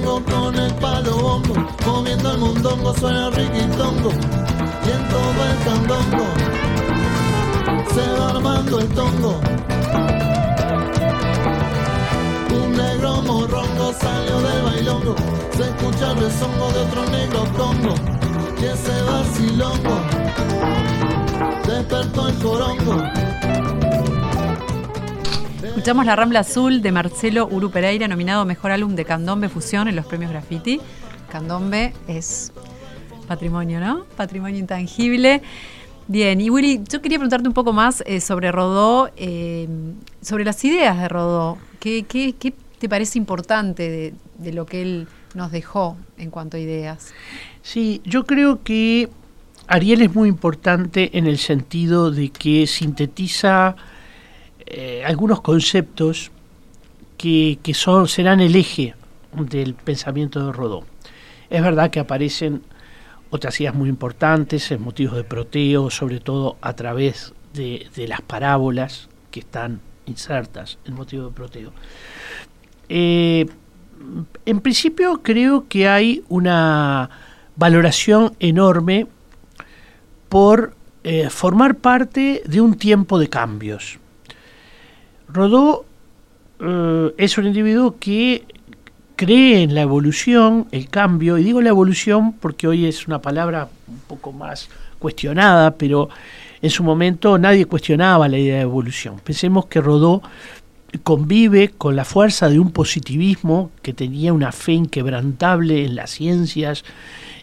Con el palo bongo, moviendo el mundongo suena riquitongo y en todo el candongo se va armando el tongo. Un negro morrongo salió del bailongo, se escucha el rezongo de otro negro congo y ese vacilongo despertó el corongo. Escuchamos La Rambla Azul de Marcelo Uru Pereira, nominado Mejor Álbum de Candombe Fusión en los premios Graffiti. Candombe es patrimonio, ¿no? Patrimonio intangible. Bien, y Willy, yo quería preguntarte un poco más eh, sobre Rodó, eh, sobre las ideas de Rodó. ¿Qué, te parece importante de, lo que él nos dejó en cuanto a ideas? Sí, yo creo que Ariel es muy importante en el sentido de que sintetiza eh, algunos conceptos que, que, son, serán el eje del pensamiento de Rodó. Es verdad que aparecen otras ideas muy importantes, en motivos de proteo, sobre todo a través de, de las parábolas que están insertas en motivo de proteo. Eh, en principio creo que hay una valoración enorme por eh, formar parte de un tiempo de cambios. Rodó eh, es un individuo que cree en la evolución, el cambio, y digo la evolución porque hoy es una palabra un poco más cuestionada, pero en su momento nadie cuestionaba la idea de evolución. Pensemos que Rodó convive con la fuerza de un positivismo que tenía una fe inquebrantable en las ciencias,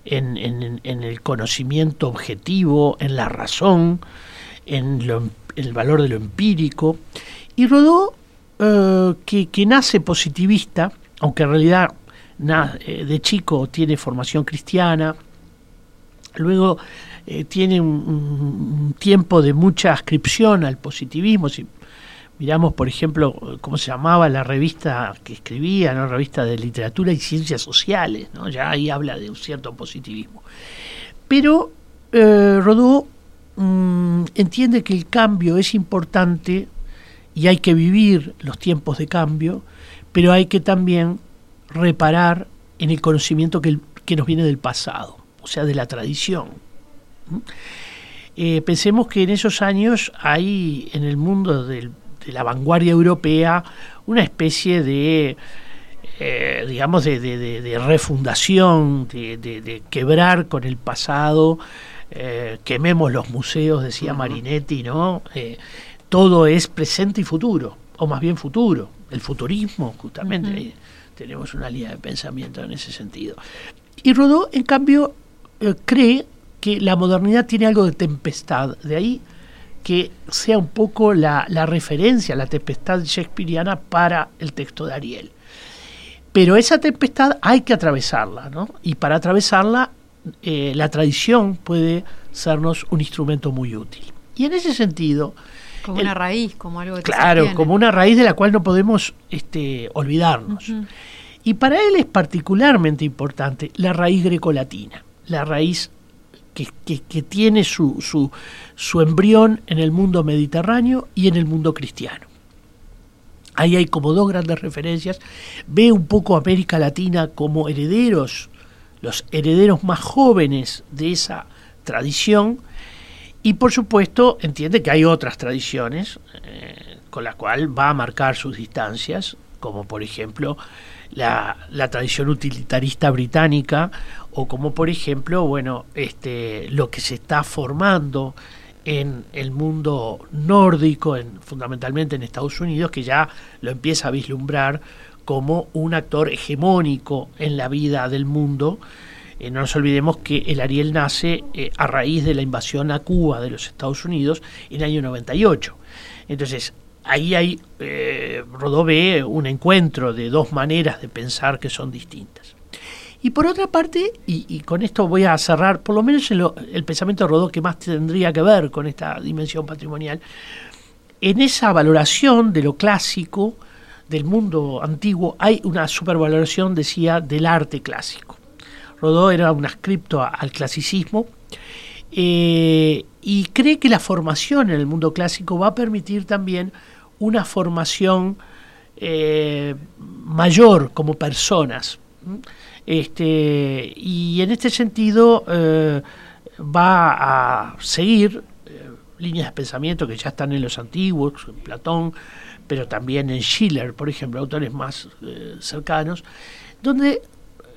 en, el conocimiento objetivo, en la razón, en, el valor de lo empírico. Y Rodó, eh, que, nace positivista, aunque en realidad eh, de chico tiene formación cristiana, luego eh, tiene un, tiempo de mucha ascripción al positivismo, si miramos, por ejemplo, cómo se llamaba la revista que escribía, ¿no? revista de literatura y ciencias sociales, ¿no? ya ahí habla de un cierto positivismo. Pero Rodó mmm, entiende que el cambio es importante y hay que vivir los tiempos de cambio, pero hay que también reparar en el conocimiento que, el, que nos viene del pasado, o sea, de la tradición. Eh, pensemos que en esos años hay en el mundo del de la vanguardia europea una especie de, eh, digamos, de, de, de refundación, de, quebrar con el pasado, eh, quememos los museos, decía uh -huh. Marinetti, ¿no? Eh, todo es presente y futuro, o más bien futuro, el futurismo, justamente, uh -huh. tenemos una línea de pensamiento en ese sentido. Y Rodó, en cambio, cree que la modernidad tiene algo de tempestad, de ahí que sea un poco la, la, referencia, la tempestad shakespeariana para el texto de Ariel. Pero esa tempestad hay que atravesarla, ¿no? Y para atravesarla, eh, la tradición puede sernos un instrumento muy útil. Y en ese sentido... Como el, una raíz, como algo que Claro, como una raíz de la cual no podemos este, olvidarnos. Uh -huh. Y para él es particularmente importante la raíz grecolatina, la raíz que, que, que tiene su, su, su, embrión en el mundo mediterráneo y en el mundo cristiano. Ahí hay como dos grandes referencias. Ve un poco América Latina como herederos, los herederos más jóvenes de esa tradición. Y por supuesto entiende que hay otras tradiciones eh, con las cuales va a marcar sus distancias, como por ejemplo la, la, tradición utilitarista británica o como por ejemplo bueno este lo que se está formando en el mundo nórdico en, fundamentalmente en Estados Unidos que ya lo empieza a vislumbrar como un actor hegemónico en la vida del mundo eh, no nos olvidemos que el Ariel nace eh, a raíz de la invasión a Cuba de los Estados Unidos en el año 98 entonces ahí hay, eh, Rodó ve un encuentro de dos maneras de pensar que son distintas. Y por otra parte, y, con esto voy a cerrar, por lo menos el, el, pensamiento de Rodó que más tendría que ver con esta dimensión patrimonial, en esa valoración de lo clásico, del mundo antiguo, hay una supervaloración, decía, del arte clásico. Rodó era un ascripto al clasicismo, eh, y cree que la formación en el mundo clásico va a permitir también una formación eh, mayor como personas. Este, y en este sentido eh, va a seguir líneas de pensamiento que ya están en los antiguos, en Platón, pero también en Schiller, por ejemplo, autores más cercanos, donde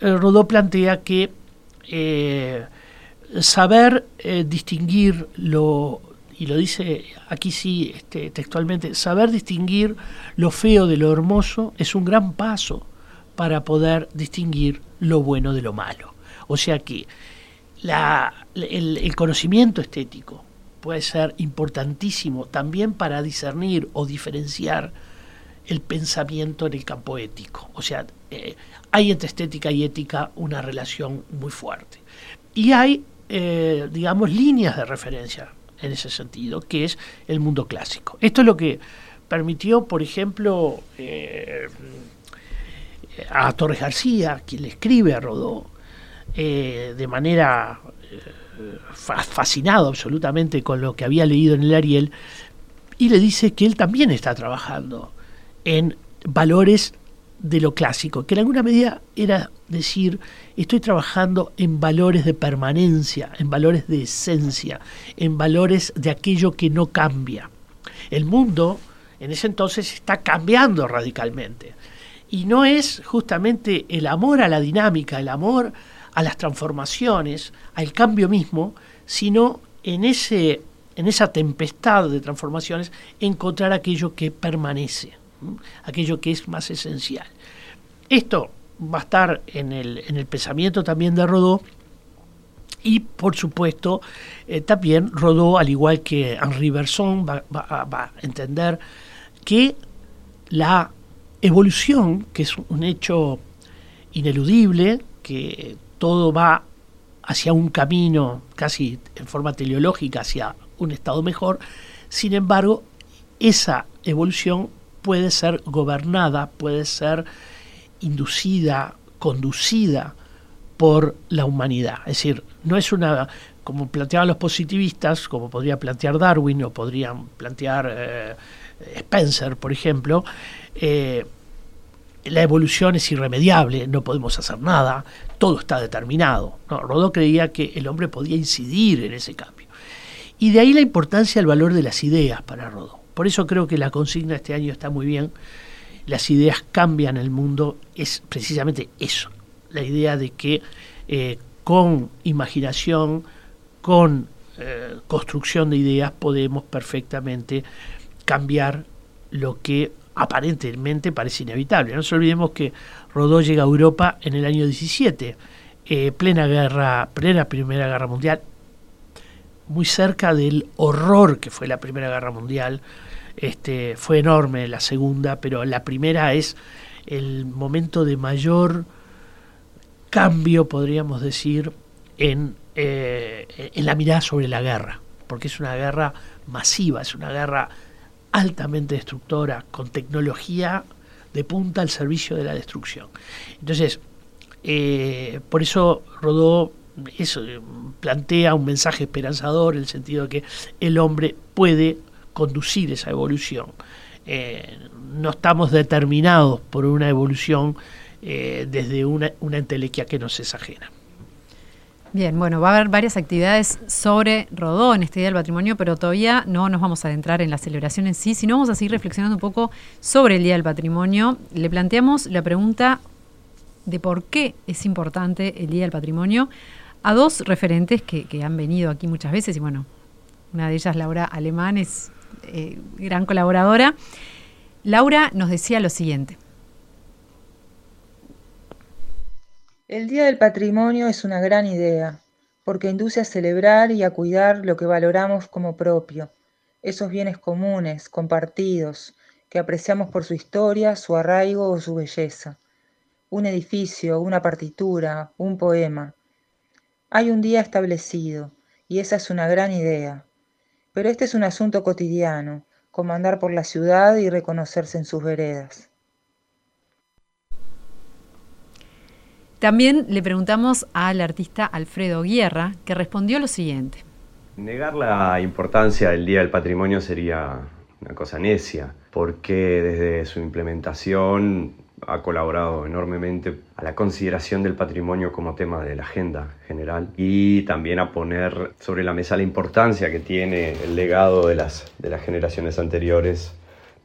Rodó plantea que saber distinguir lo, y lo dice aquí sí este, textualmente, saber distinguir lo feo de lo hermoso es un gran paso para poder distinguir lo bueno de lo malo. O sea que el, conocimiento estético puede ser importantísimo también para discernir o diferenciar el pensamiento en el campo ético. O sea, eh, hay entre estética y ética una relación muy fuerte. Y hay, eh, digamos, líneas de referencia en ese sentido, que es el mundo clásico. Esto es lo que permitió, por ejemplo, eh, a Torres García, quien le escribe a Rodó, de manera fascinado absolutamente con lo que había leído en el Ariel, y le dice que él también está trabajando en valores de lo clásico, que en alguna medida era decir, estoy trabajando en valores de permanencia, en valores de esencia, en valores de aquello que no cambia. El mundo en ese entonces está cambiando radicalmente. Y no es justamente el amor a la dinámica, el amor a las transformaciones, al cambio mismo, sino en, ese, en esa tempestad de transformaciones encontrar aquello que permanece, aquello que es más esencial. Esto va a estar en el, en el pensamiento también de Rodó, y por supuesto, eh, también Rodó, al igual que Henri Bergson, va, va, a entender que la evolución, que es un hecho ineludible, que todo va hacia un camino casi en forma teleológica, hacia un estado mejor, sin embargo, esa evolución puede ser gobernada, puede ser inducida, conducida por la humanidad. Es decir, no es una, como planteaban los positivistas, como podría plantear Darwin o podrían plantear eh, Spencer, por ejemplo, eh, la evolución es irremediable, no podemos hacer nada, todo está determinado. Rodó creía que el hombre podía incidir en ese cambio. Y de ahí la importancia del valor de las ideas para Rodó. Por eso creo que la consigna este año está muy bien. Las ideas cambian el mundo, es precisamente eso, la idea de que eh, con imaginación, con eh, construcción de ideas podemos perfectamente cambiar lo que aparentemente parece inevitable. No nos olvidemos que Rodó llega a Europa en el año 17, eh, plena guerra, plena Primera Guerra Mundial, muy cerca del horror que fue la Primera Guerra Mundial. Este, fue enorme la segunda, pero la primera es el momento de mayor cambio, podríamos decir, en, eh, en la mirada sobre la guerra, porque es una guerra masiva, es una guerra altamente destructora, con tecnología de punta al servicio de la destrucción. Entonces, eh, por eso Rodó eso, plantea un mensaje esperanzador en el sentido de que el hombre puede conducir esa evolución. Eh, no estamos determinados por una evolución eh, desde una, una entelequia que nos es ajena. Bien, bueno, va a haber varias actividades sobre Rodó en este Día del Patrimonio, pero todavía no nos vamos a adentrar en la celebración en sí, sino vamos a seguir reflexionando un poco sobre el Día del Patrimonio. Le planteamos la pregunta de por qué es importante el Día del Patrimonio a dos referentes que, han venido aquí muchas veces, y bueno, una de ellas, Laura Alemán, es eh, gran colaboradora. Laura nos decía lo siguiente. El Día del Patrimonio es una gran idea, porque induce a celebrar y a cuidar lo que valoramos como propio, esos bienes comunes, compartidos, que apreciamos por su historia, su arraigo o su belleza. Un edificio, una partitura, un poema. Hay un día establecido, y esa es una gran idea. Pero este es un asunto cotidiano, como andar por la ciudad y reconocerse en sus veredas. También le preguntamos al artista Alfredo Guerra, que respondió lo siguiente. Negar la importancia del Día del Patrimonio sería una cosa necia, porque desde su implementación ha colaborado enormemente a la consideración del patrimonio como tema de la agenda general y también a poner sobre la mesa la importancia que tiene el legado de las, de las generaciones anteriores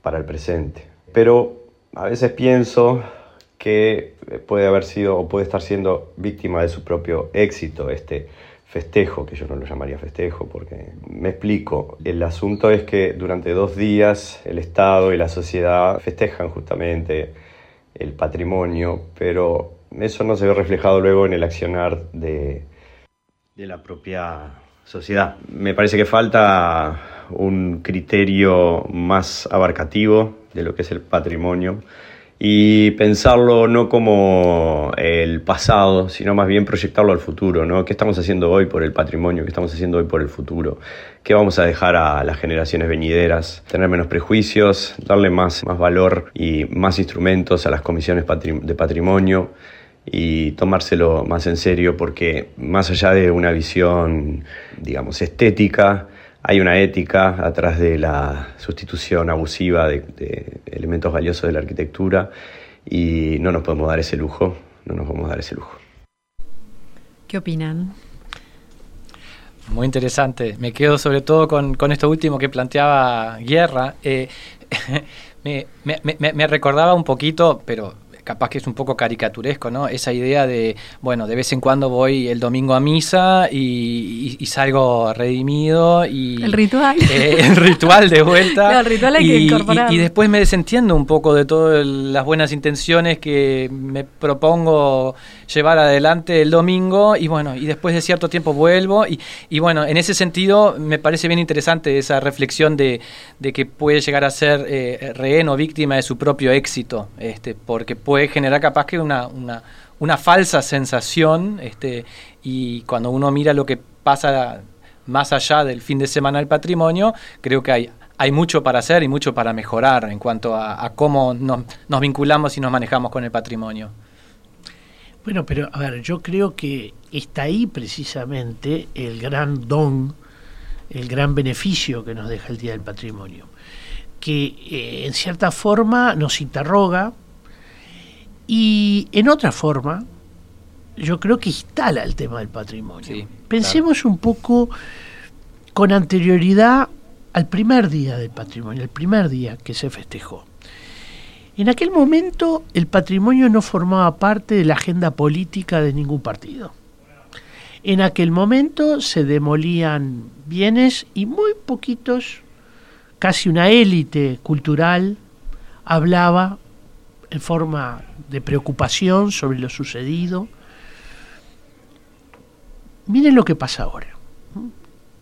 para el presente. Pero a veces pienso que puede haber sido o puede estar siendo víctima de su propio éxito este festejo, que yo no lo llamaría festejo porque me explico. El asunto es que durante dos días el Estado y la sociedad festejan justamente el patrimonio, pero eso no se ve reflejado luego en el accionar de, de la propia sociedad. Me parece que falta un criterio más abarcativo de lo que es el patrimonio y pensarlo no como el pasado, sino más bien proyectarlo al futuro, ¿no? ¿Qué estamos haciendo hoy por el patrimonio? ¿Qué estamos haciendo hoy por el futuro? ¿Qué vamos a dejar a las generaciones venideras? Tener menos prejuicios, darle más, más valor y más instrumentos a las comisiones de patrimonio y tomárselo más en serio porque más allá de una visión, digamos, estética, hay una ética atrás de la sustitución abusiva de, elementos valiosos de la arquitectura y no nos podemos dar ese lujo, no nos podemos dar ese lujo. ¿Qué opinan? Muy interesante. Me quedo sobre todo con, esto último que planteaba Guerra. Eh, me, me, recordaba un poquito, pero capaz que es un poco caricaturesco, ¿no? Esa idea de, bueno, de vez en cuando voy el domingo a misa y, salgo redimido y... El ritual. Eh, el ritual de vuelta. el ritual hay que incorporar. Y, después me desentiendo un poco de todas las buenas intenciones que me propongo llevar adelante el domingo y bueno, y después de cierto tiempo vuelvo y, bueno, en ese sentido me parece bien interesante esa reflexión de, que puede llegar a ser eh, rehén o víctima de su propio éxito, este, porque puede puede generar capaz que una, una, falsa sensación, este, y cuando uno mira lo que pasa más allá del fin de semana del patrimonio, creo que hay, hay mucho para hacer y mucho para mejorar en cuanto a, cómo nos, vinculamos y nos manejamos con el patrimonio. Bueno, pero a ver, yo creo que está ahí precisamente el gran don, el gran beneficio que nos deja el Día del Patrimonio, que eh, en cierta forma nos interroga, y en otra forma, yo creo que instala el tema del patrimonio. Pensemos un poco con anterioridad al primer día del patrimonio, el primer día que se festejó. En aquel momento el patrimonio no formaba parte de la agenda política de ningún partido. En aquel momento se demolían bienes y muy poquitos, casi una élite cultural, hablaba en forma de preocupación sobre lo sucedido. Miren lo que pasa ahora.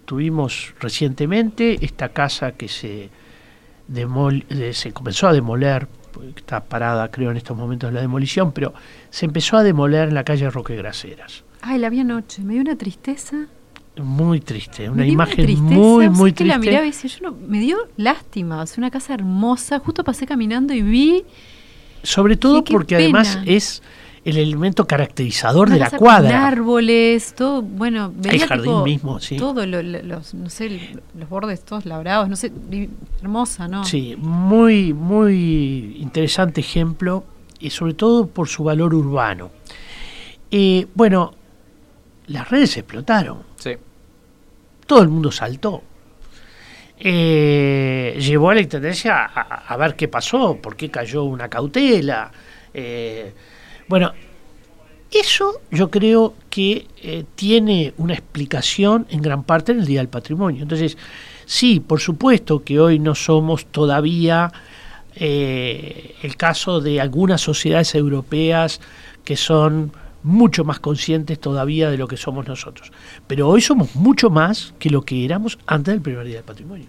Tuvimos recientemente esta casa que se, eh, se comenzó a demoler, está parada creo en estos momentos la demolición, pero se empezó a demoler en la calle Roque Graceras. Ay, la vi anoche, me dio una tristeza. Muy triste, una imagen muy, muy triste. la miraba y decía, yo no, me dio lástima, es una casa hermosa, justo pasé caminando y vi sobre todo porque además es el elemento caracterizador de la cuadra. Con árboles, todo, bueno, el jardín mismo, sí. Todo, los, no sé, los bordes todos labrados, no sé, hermosa, ¿no? Sí, muy, muy interesante ejemplo, y sobre todo por su valor urbano. Eh, bueno, las redes explotaron. Sí. Todo el mundo saltó eh, llevó a la Intendencia a, ver qué pasó, por qué cayó una cautela. Eh, bueno, eso yo creo que eh, tiene una explicación en gran parte en el Día del Patrimonio. Entonces, sí, por supuesto que hoy no somos todavía el caso de algunas sociedades europeas que son mucho más conscientes todavía de lo que somos nosotros. Pero hoy somos mucho más que lo que éramos antes del primer día del patrimonio.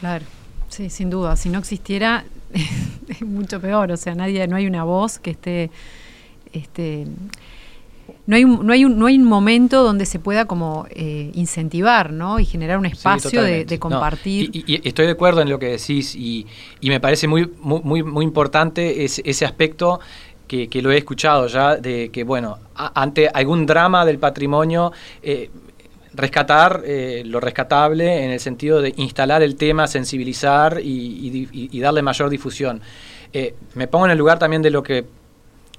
Claro, sí, sin duda. Si no existiera, es mucho peor. O sea, nadie, no hay una voz que esté, este, no hay, no hay, un, no hay un momento donde se pueda como eh, incentivar, ¿no? Y generar un espacio de, compartir. y, estoy de acuerdo en lo que decís y, me parece muy, muy, muy importante ese, ese aspecto que, lo he escuchado ya, de que, bueno, ante algún drama del patrimonio, eh, rescatar eh, lo rescatable en el sentido de instalar el tema, sensibilizar y, darle mayor difusión. eh, me pongo en el lugar también de lo que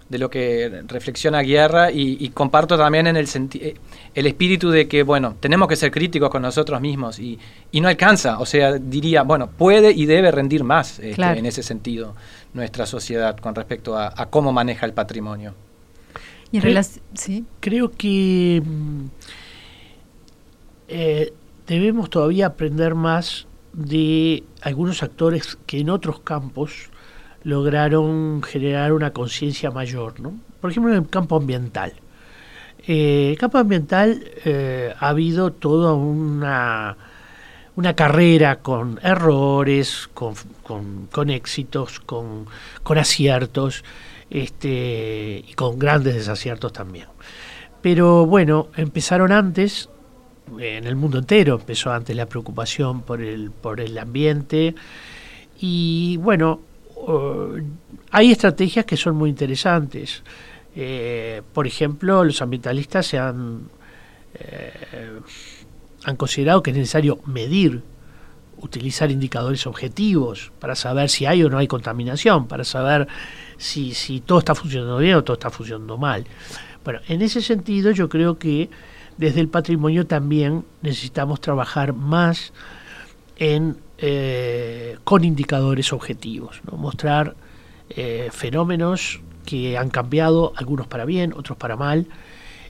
de lo que reflexiona Guerra y, comparto también en el el espíritu de que bueno tenemos que ser críticos con nosotros mismos y, no alcanza. O sea diría bueno puede y debe rendir más este, en ese sentido nuestra sociedad con respecto a, cómo maneja el patrimonio y creo, ¿sí? creo que mm, eh, debemos todavía aprender más de algunos actores que en otros campos lograron generar una conciencia mayor. ¿no? Por ejemplo, en el campo ambiental. Eh, en el campo ambiental eh, ha habido toda una, una carrera con errores, con, con, éxitos, con, con aciertos este, y con grandes desaciertos también. Pero bueno, empezaron antes en el mundo entero empezó antes la preocupación por el, por el ambiente y bueno, hay estrategias que son muy interesantes. Eh, por ejemplo, los ambientalistas se han, eh, han considerado que es necesario medir, utilizar indicadores objetivos para saber si hay o no hay contaminación, para saber si, si todo está funcionando bien o todo está funcionando mal. Bueno, en ese sentido yo creo que desde el patrimonio también necesitamos trabajar más eh, con indicadores objetivos, ¿no? mostrar eh, fenómenos que han cambiado, algunos para bien, otros para mal,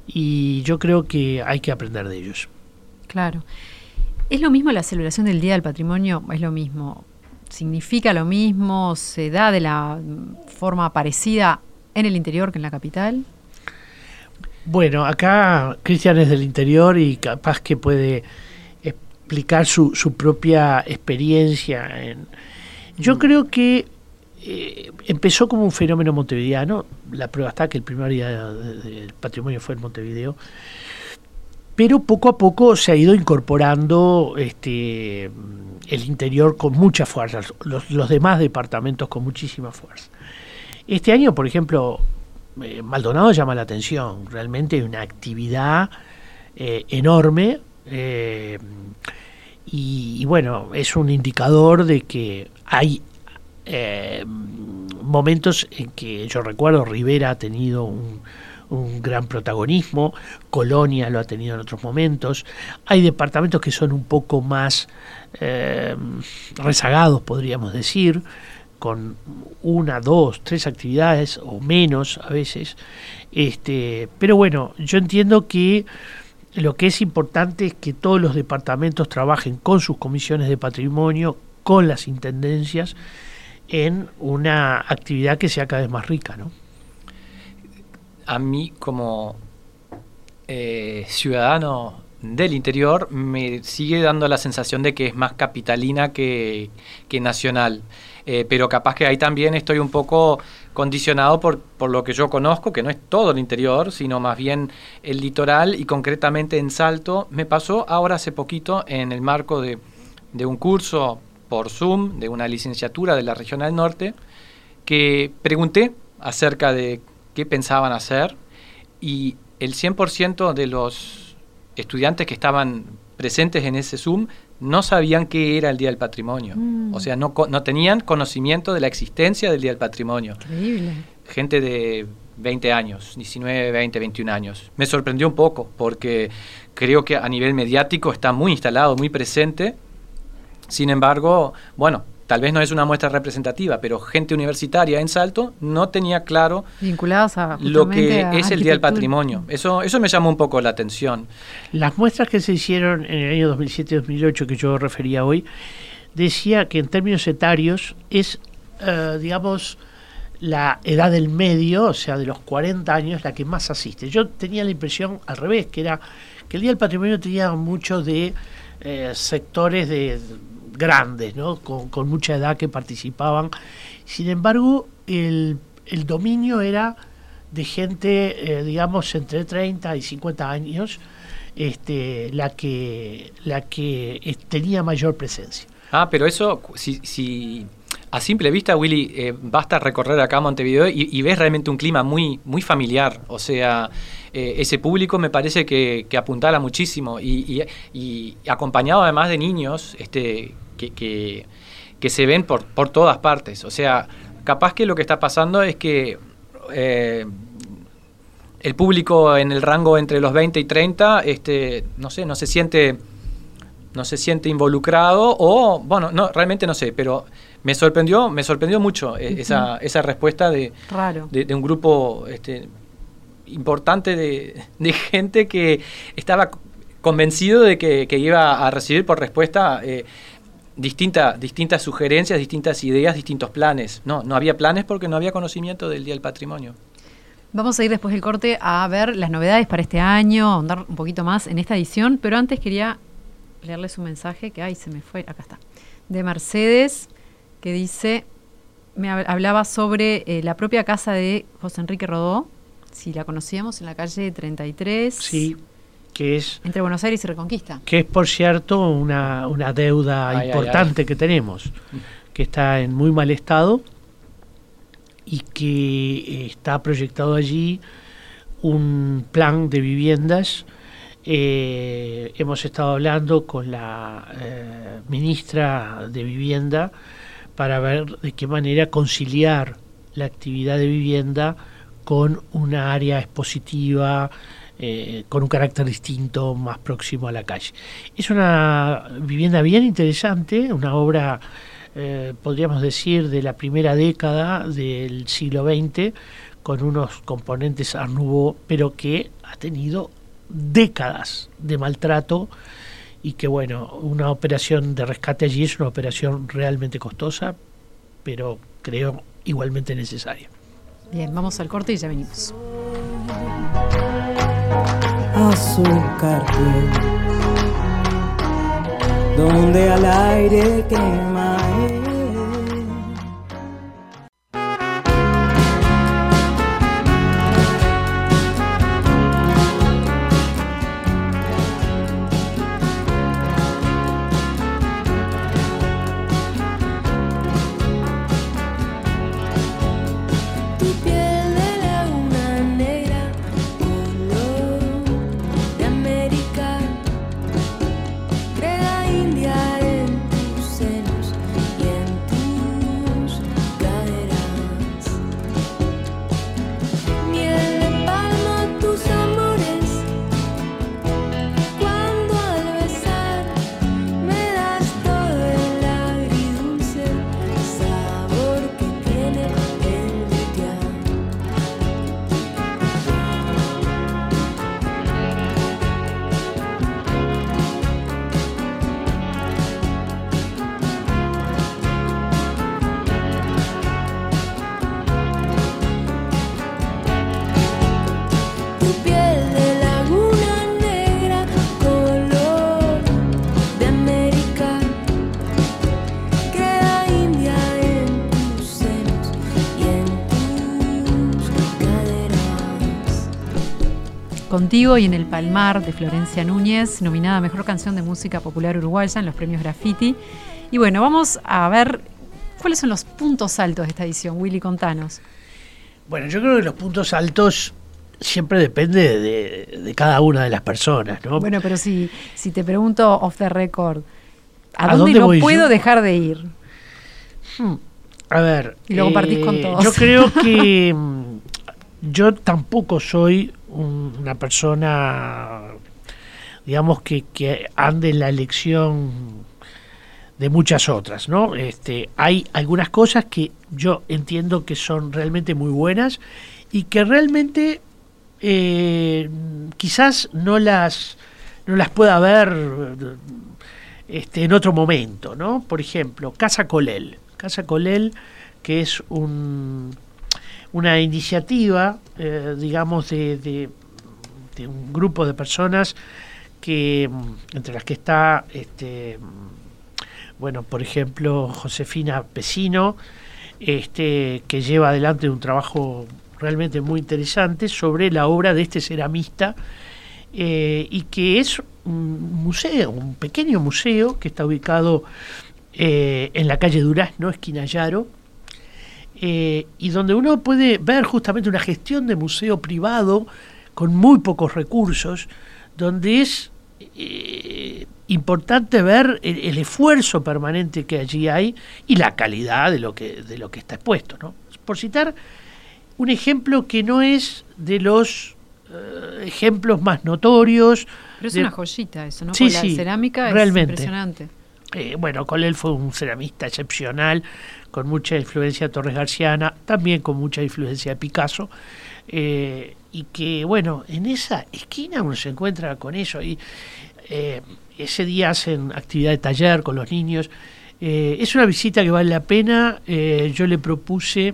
y yo creo que hay que aprender de ellos. Claro. ¿Es lo mismo la celebración del Día del Patrimonio? ¿Es lo mismo? ¿Significa lo mismo? ¿Se da de la forma parecida en el interior que en la capital? Bueno, acá Cristian es del interior y capaz que puede explicar su, su propia experiencia. En... Yo mm. creo que eh, empezó como un fenómeno montevideano, la prueba está que el primer día del patrimonio fue en Montevideo, pero poco a poco se ha ido incorporando este, el interior con mucha fuerza, los, demás departamentos con muchísima fuerza. Este año, por ejemplo, eh, Maldonado llama la atención, realmente hay una actividad eh, enorme eh, y, bueno, es un indicador de que hay momentos en que yo recuerdo Rivera ha tenido un, un gran protagonismo, Colonia lo ha tenido en otros momentos, hay departamentos que son un poco más rezagados, podríamos decir, con una, dos, tres actividades o menos a veces. Este, pero bueno, yo entiendo que lo que es importante es que todos los departamentos trabajen con sus comisiones de patrimonio, con las intendencias, en una actividad que sea cada vez más rica, ¿no? A mí como eh, ciudadano del interior me sigue dando la sensación de que es más capitalina que, que nacional. Eh, pero capaz que ahí también estoy un poco condicionado por, por lo que yo conozco, que no es todo el interior, sino más bien el litoral y concretamente en Salto. Me pasó ahora hace poquito en el marco de, de un curso por Zoom de una licenciatura de la Regional Norte, que pregunté acerca de qué pensaban hacer y el 100% de los estudiantes que estaban presentes en ese Zoom no sabían qué era el Día del Patrimonio. Mm. O sea, no, no tenían conocimiento de la existencia del Día del Patrimonio. Increíble. Gente de 20 años, 19, 20, 21 años. Me sorprendió un poco porque creo que a nivel mediático está muy instalado, muy presente. Sin embargo, bueno, tal vez no es una muestra representativa, pero gente universitaria en Salto no tenía claro vinculadas a lo que es el Día del Patrimonio. Eso, eso me llamó un poco la atención. Las muestras que se hicieron en el año 2007-2008 que yo refería hoy, decía que en términos etarios es, eh, digamos, la edad del medio, o sea, de los 40 años, la que más asiste. Yo tenía la impresión al revés, que era que el Día del Patrimonio tenía mucho de eh, sectores de grandes, ¿no? con, mucha edad que participaban. Sin embargo, el, dominio era de gente, eh, digamos, entre 30 y 50 años, este, la que, la que tenía mayor presencia. Ah, pero eso, si, si a simple vista, Willy, eh, basta recorrer acá Montevideo y, ves realmente un clima muy, muy familiar. O sea, eh, ese público me parece que, apuntala muchísimo y, y, acompañado además de niños este, que, que, se ven por, por todas partes. O sea, capaz que lo que está pasando es que eh, el público en el rango entre los 20 y 30, este, no sé, no se siente no se siente involucrado o, bueno, no, realmente no sé, pero me sorprendió, me sorprendió mucho eh, esa, esa respuesta de, de, un grupo este, importante de, gente que estaba convencido de que, iba a recibir por respuesta eh, distintas sugerencias, distintas ideas, distintos planes. No, no había planes porque no había conocimiento del Día del Patrimonio. Vamos a ir después del corte a ver las novedades para este año, ahondar un poquito más en esta edición, pero antes quería leerles un mensaje que, ay, se me fue, acá está, de Mercedes, que dice, me hablaba sobre eh, la propia casa de José Enrique Rodó, si la conocíamos en la calle 33. Sí, que es... Entre Buenos Aires y Reconquista. Que es, por cierto, una, deuda importante que tenemos, que está en muy mal estado y que eh, está proyectado allí un plan de viviendas. Eh, hemos estado hablando con la eh, ministra de Vivienda para ver de qué manera conciliar la actividad de vivienda con una área expositiva, con un carácter distinto, más próximo a la calle. Es una vivienda bien interesante, una obra eh, podríamos decir, de la primera década del siglo XX, con unos componentes Art pero que ha tenido décadas de maltrato y que, bueno, una operación de rescate allí es una operación realmente costosa, pero creo igualmente necesaria. Bien, vamos al corte y ya venimos. Azúcar, donde al aire quema Contigo y en el Palmar de Florencia Núñez, nominada Mejor Canción de Música Popular Uruguaya en los premios Graffiti. Y bueno, vamos a ver cuáles son los puntos altos de esta edición. Willy, contanos. Bueno, yo creo que los puntos altos siempre depende de, cada una de las personas, ¿no? Bueno, pero si, si te pregunto off the record, ¿a, dónde, no puedo dejar de ir? Hmm, a ver. Y lo compartís con eh, todos. Yo creo que mm, yo tampoco soy una persona, digamos, que, que ande en la elección de muchas otras, ¿no? Este, hay algunas cosas que yo entiendo que son realmente muy buenas y que realmente eh, quizás no las no las pueda ver este, en otro momento, ¿no? Por ejemplo, Casa Colel. Casa Colel, que es un una iniciativa, eh, digamos, de, un grupo de personas que mm, entre las que está, este, mm, bueno, por ejemplo, Josefina Pesino, este, que lleva adelante un trabajo realmente muy interesante sobre la obra de este ceramista eh, y que es un museo, un pequeño museo que está ubicado eh, en la calle Durazno, esquina Yaro, eh, y donde uno puede ver justamente una gestión de museo privado con muy pocos recursos, donde es eh, importante ver el, el esfuerzo permanente que allí hay y la calidad de lo que, de lo que está expuesto. ¿no? Por citar un ejemplo que no es de los eh, ejemplos más notorios. Pero es de- una joyita eso, ¿no? Sí, Porque sí, la cerámica realmente. es impresionante. Eh, bueno, Colel fue un ceramista excepcional, con mucha influencia Torres Garciana, también con mucha influencia de Picasso, eh, y que, bueno, en esa esquina uno se encuentra con eso, y eh, ese día hacen actividad de taller con los niños. Eh, es una visita que vale la pena, yo le propuse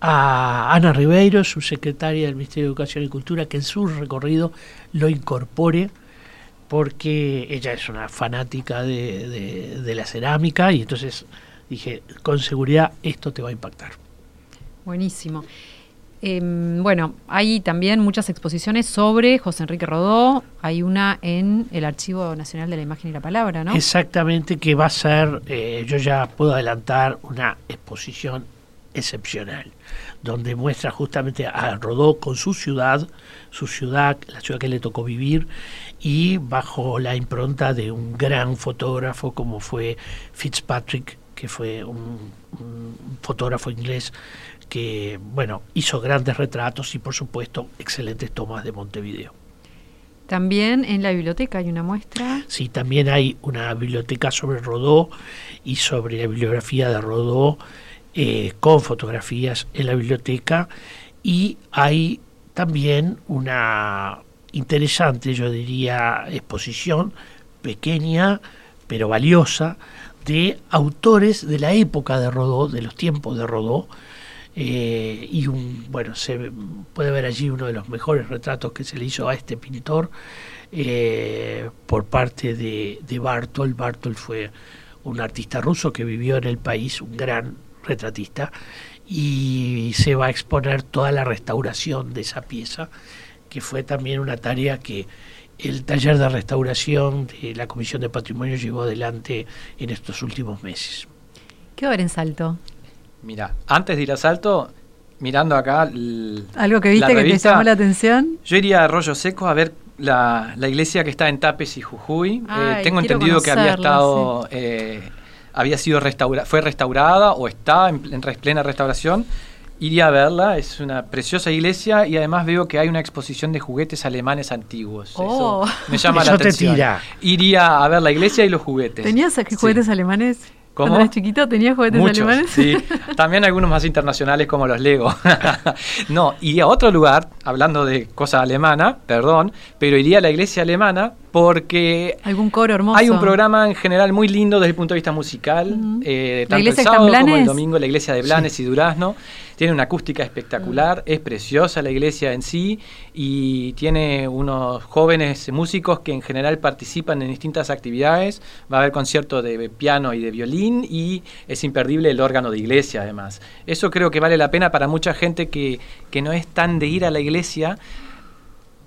a Ana Ribeiro, su secretaria del Ministerio de Educación y Cultura, que en su recorrido lo incorpore porque ella es una fanática de, de- de la cerámica y entonces dije, con seguridad esto te va a impactar. Buenísimo. Em, bueno, hay también muchas exposiciones sobre José Enrique Rodó. Hay una en el Archivo Nacional de la Imagen y la Palabra, ¿no? Exactamente, que va a ser, eh, yo ya puedo adelantar, una exposición excepcional, donde muestra justamente a Rodó con su ciudad, su ciudad, la ciudad que le tocó vivir, y bajo la impronta de un gran fotógrafo como fue Fitzpatrick, que fue un, un fotógrafo inglés que, bueno, hizo grandes retratos y por supuesto excelentes tomas de Montevideo. También en la biblioteca hay una muestra. Sí, también hay una biblioteca sobre Rodó y sobre la bibliografía de Rodó eh, con fotografías en la biblioteca y hay también una interesante, yo diría, exposición pequeña pero valiosa de autores de la época de Rodó, de los tiempos de Rodó, eh, y un, bueno, se puede ver allí uno de los mejores retratos que se le hizo a este pintor eh, por parte de Bartol. Bartol fue un artista ruso que vivió en el país, un gran retratista, y se va a exponer toda la restauración de esa pieza, que fue también una tarea que el taller de restauración de la Comisión de Patrimonio llevó adelante en estos últimos meses. ¿Qué va a haber en Salto? Mira, antes de ir a Salto, mirando acá. ¿Algo que viste la que te revista, llamó la atención? Yo iría a Arroyo Seco a ver la, la iglesia que está en Tapes y Jujuy. Eh, tengo entendido que había estado, eh, había sido restaura fue restaurada o está en, en plena restauración. Iría a verla, es una preciosa iglesia y además veo que hay una exposición de juguetes alemanes antiguos. Oh. Eso me llama la te atención. tira. Iría a ver la iglesia y los juguetes. ¿Tenías Sí. juguetes alemanes? ¿Cómo? Cuando eras chiquito, ¿tenías juguetes Muchos, alemanes? sí. También algunos más internacionales como los Lego. no, iría a otro lugar, hablando de cosa alemana, perdón, pero iría a la iglesia alemana porque ¿Algún coro hermoso? hay un programa en general muy lindo desde el punto de vista musical, eh, ¿La tanto el sábado como el domingo, la iglesia de Blanes y Durazno. Tiene una acústica espectacular, es preciosa la iglesia en sí y tiene unos jóvenes músicos que en general participan en distintas actividades. Va a haber concierto de piano y de violín y es imperdible el órgano de iglesia además. Eso creo que vale la pena para mucha gente que, que no es tan de ir a la iglesia.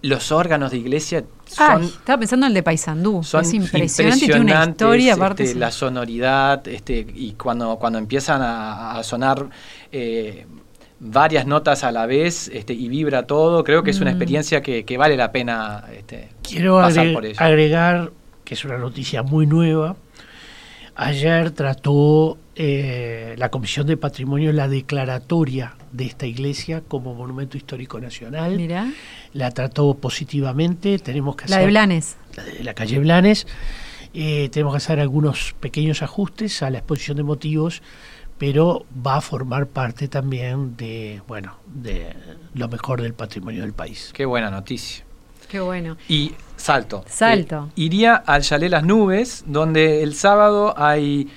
Los órganos de iglesia son Ay, estaba pensando en el de Paysandú. son es impresionante y tiene una impresionantes, historia aparte. este, sí. la sonoridad este, y cuando, cuando empiezan a, a sonar eh, varias notas a la vez este, y vibra todo, creo que es una Mm. experiencia que, que vale la pena este, Quiero pasar por ello. agregar, que es una noticia muy nueva, ayer trató eh, la Comisión de Patrimonio la declaratoria de esta iglesia como Monumento Histórico Nacional. Mirá, La trató positivamente, tenemos que la hacer de Blanes. la de la calle Blanes. Eh, tenemos que hacer algunos pequeños ajustes a la exposición de motivos, pero va a formar parte también de, bueno, de lo mejor del patrimonio del país. Qué buena noticia. Qué bueno. Y salto. Salto. Eh, iría al Chalet Las Nubes, donde el sábado hay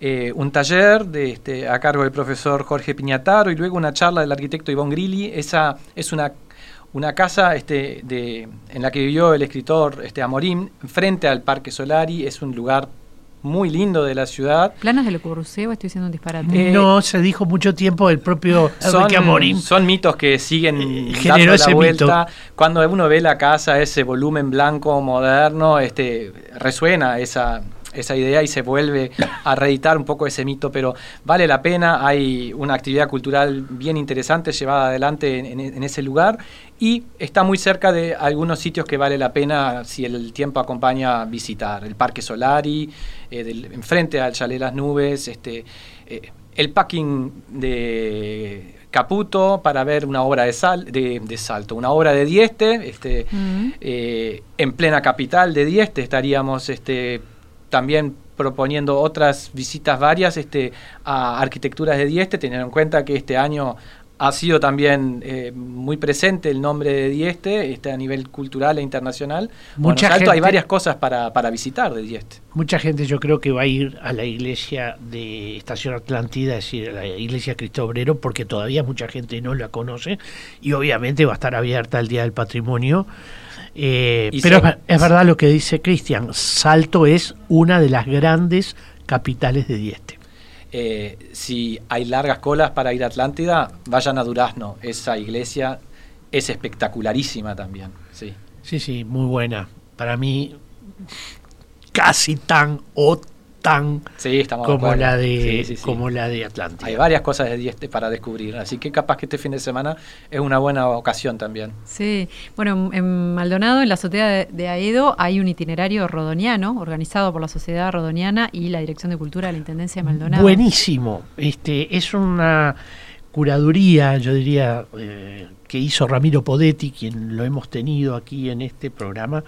eh, un taller de, este, a cargo del profesor Jorge Piñataro y luego una charla del arquitecto Ivonne Grilli. Esa es una, una casa este, de, en la que vivió el escritor este, Amorim, frente al Parque Solari. Es un lugar muy lindo de la ciudad. ¿Planos de Le Corbusier o estoy diciendo un disparate? Eh, no se dijo mucho tiempo el propio Son, Amorim. son mitos que siguen Eh, dando generó la ese vuelta. Cuando uno ve la casa, ese volumen blanco moderno, este resuena esa, esa idea y se vuelve a reeditar un poco ese mito, pero vale la pena, hay una actividad cultural bien interesante llevada adelante en, en ese lugar y está muy cerca de algunos sitios que vale la pena, si el tiempo acompaña, visitar. El Parque Solari, eh, del- enfrente al Chalet Las Nubes, este, eh, el parking de Caputo para ver una obra de, sal, de, de salto, una obra de Dieste, este, eh, en plena capital de Dieste estaríamos este, también proponiendo otras visitas varias este, a arquitecturas de Dieste, teniendo en cuenta que este año ha sido también eh, muy presente el nombre de Dieste este, a nivel cultural e internacional. Bueno, Mucha hay gente- varias cosas para, para visitar de Dieste. Mucha gente yo creo que va a ir a la iglesia de Estación Atlántida, es decir, a la iglesia Cristo Obrero, porque todavía mucha gente no la conoce y obviamente va a estar abierta el Día del Patrimonio. Eh, pero es verdad lo que dice Cristian, Salto es una de las grandes capitales de Dieste. Eh, si hay largas colas para ir a Atlántida, vayan a Durazno. Esa iglesia es espectacularísima también. Sí. Sí, sí, muy buena. Para mí, casi tan tan Sí, de como la de Sí, sí, sí. como la de Atlántida. Hay varias cosas de Dieste para descubrir, así que capaz que este fin de semana es una buena ocasión también. Sí, bueno, en- en Maldonado, en la azotea de, de Aedo, hay un itinerario rodoniano organizado por la Sociedad Rodoniana y la Dirección de Cultura de la Intendencia de Maldonado. Buenísimo. Este es una curaduría, yo diría, eh, que hizo Ramiro Podetti, quien lo hemos tenido aquí en este programa.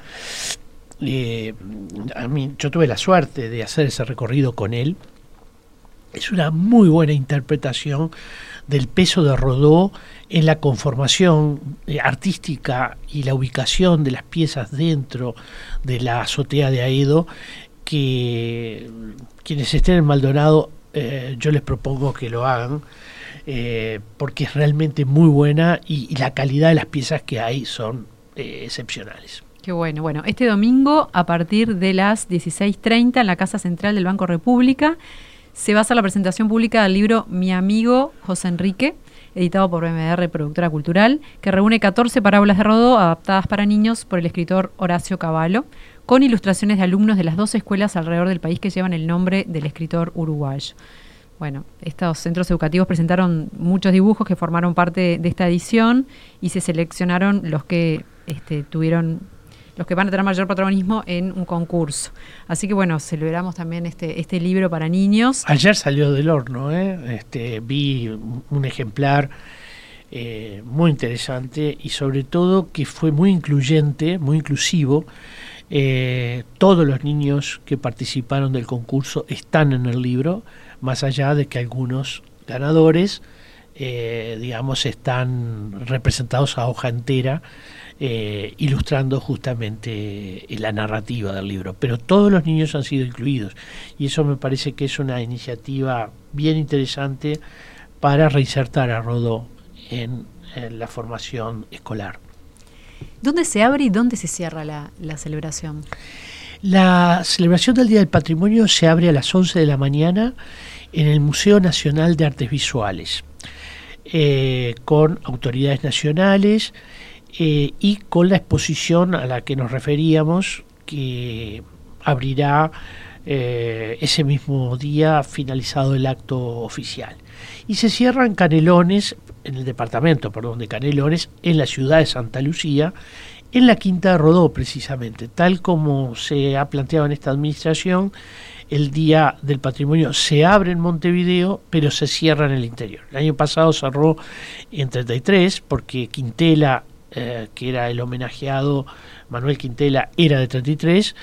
Eh, a mí, yo tuve la suerte de hacer ese recorrido con él. Es una muy buena interpretación del peso de Rodó en la conformación eh, artística y la ubicación de las piezas dentro de la azotea de Aedo, que quienes estén en Maldonado eh, yo les propongo que lo hagan, porque es realmente muy buena y, la calidad de las piezas que hay son excepcionales. Qué bueno. Bueno, este domingo a partir de las 16.30 en la Casa Central del Banco República se va a hacer la presentación pública del libro Mi amigo José Enrique, editado por BMR Productora Cultural, que reúne 14 parábolas de Rodó adaptadas para niños por el escritor Horacio Cavallo, con ilustraciones de alumnos de las dos escuelas alrededor del país que llevan el nombre del escritor uruguayo. Bueno, estos centros educativos presentaron muchos dibujos que formaron parte de esta edición y se seleccionaron los que este, tuvieron los que van a tener mayor protagonismo en un concurso. Así que bueno, celebramos también este, este libro para niños. Ayer salió del horno, ¿eh? este, vi un- ejemplar eh, muy interesante y sobre todo que fue muy incluyente, muy inclusivo. Eh, todos los niños que participaron del concurso están en el libro, más allá de que algunos ganadores, eh, digamos, están representados a hoja entera, eh, ilustrando justamente eh, la narrativa del libro. Pero todos los niños han sido incluidos y eso me parece que es una iniciativa bien interesante para reinsertar a Rodó en, en la formación escolar. ¿Dónde se abre y dónde se cierra la, la celebración? La celebración del Día del Patrimonio se abre a las 11 de la mañana en el Museo Nacional de Artes Visuales, eh, con autoridades nacionales eh, y con la exposición a la que nos referíamos, que abrirá eh, ese mismo día finalizado el acto oficial. Y se cierran Canelones, en el departamento, perdón, de Canelones, en la ciudad de Santa Lucía, en la Quinta de Rodó precisamente, tal como se ha planteado en esta administración, el Día del Patrimonio se abre en Montevideo, pero se cierra en el interior. El año pasado cerró en 33 porque Quintela, eh, que era el homenajeado, Manuel Quintela, era de 33.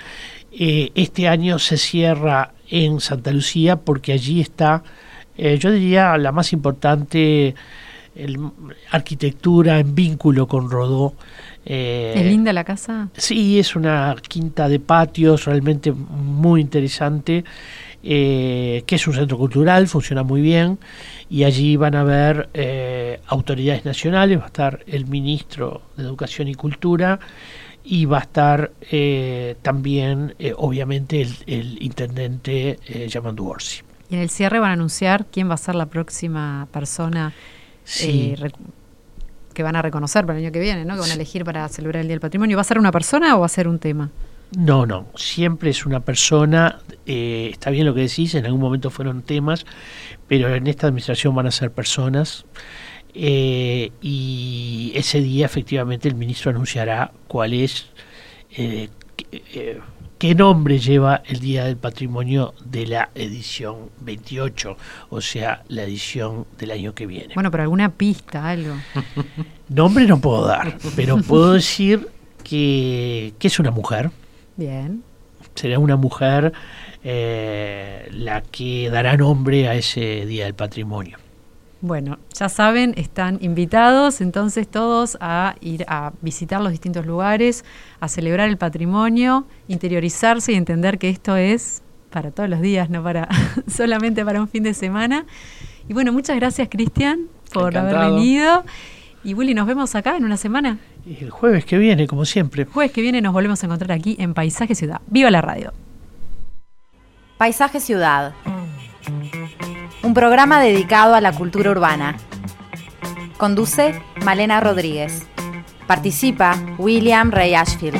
Eh, este año se cierra en Santa Lucía porque allí está, eh, yo diría, la más importante el- arquitectura en vínculo con Rodó. Eh, ¿Es linda la casa? Sí, es una quinta de patios realmente muy interesante, eh, que es un centro cultural, funciona muy bien, y allí van a ver eh, autoridades nacionales, va a estar el ministro de Educación y Cultura, y va a estar eh, también, eh, obviamente, el, el intendente Yamandu Orsi. Y en el cierre van a anunciar quién va a ser la próxima persona Sí. que van a reconocer para el año que viene, ¿no? Que van a elegir para celebrar el Día del Patrimonio. ¿Va a ser una persona o va a ser un tema? No, no, siempre es una persona, eh, está bien lo que decís, en algún momento fueron temas, pero en esta administración van a ser personas. eh, y ese día efectivamente el ministro anunciará cuál es, eh, qué- eh, qué nombre lleva el Día del Patrimonio de la edición 28, o sea, la edición del año que viene. Bueno, pero alguna pista, algo. Nombre no puedo dar, pero puedo decir que, que es una mujer. Bien. Será una mujer eh, la que dará nombre a ese Día del Patrimonio. Bueno, ya saben, están invitados entonces todos a ir a visitar los distintos lugares, a celebrar el patrimonio, interiorizarse y entender que esto es para todos los días, no para solamente para un fin de semana. Y bueno, muchas gracias Cristian por haber venido. Y Willy, nos vemos acá en una semana. Y el jueves que viene, como siempre. Jueves que viene nos volvemos a encontrar aquí en Paisaje Ciudad. ¡Viva la radio! Paisaje Ciudad. Un programa dedicado a la cultura urbana. Conduce Malena Rodríguez. Participa William Ray Ashfield.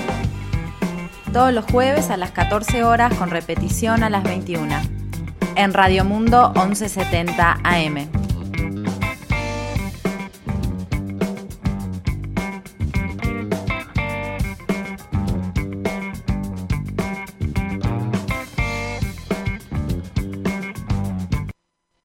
Todos los jueves a las 14 horas con repetición a las 21. En Radio Mundo 1170 AM.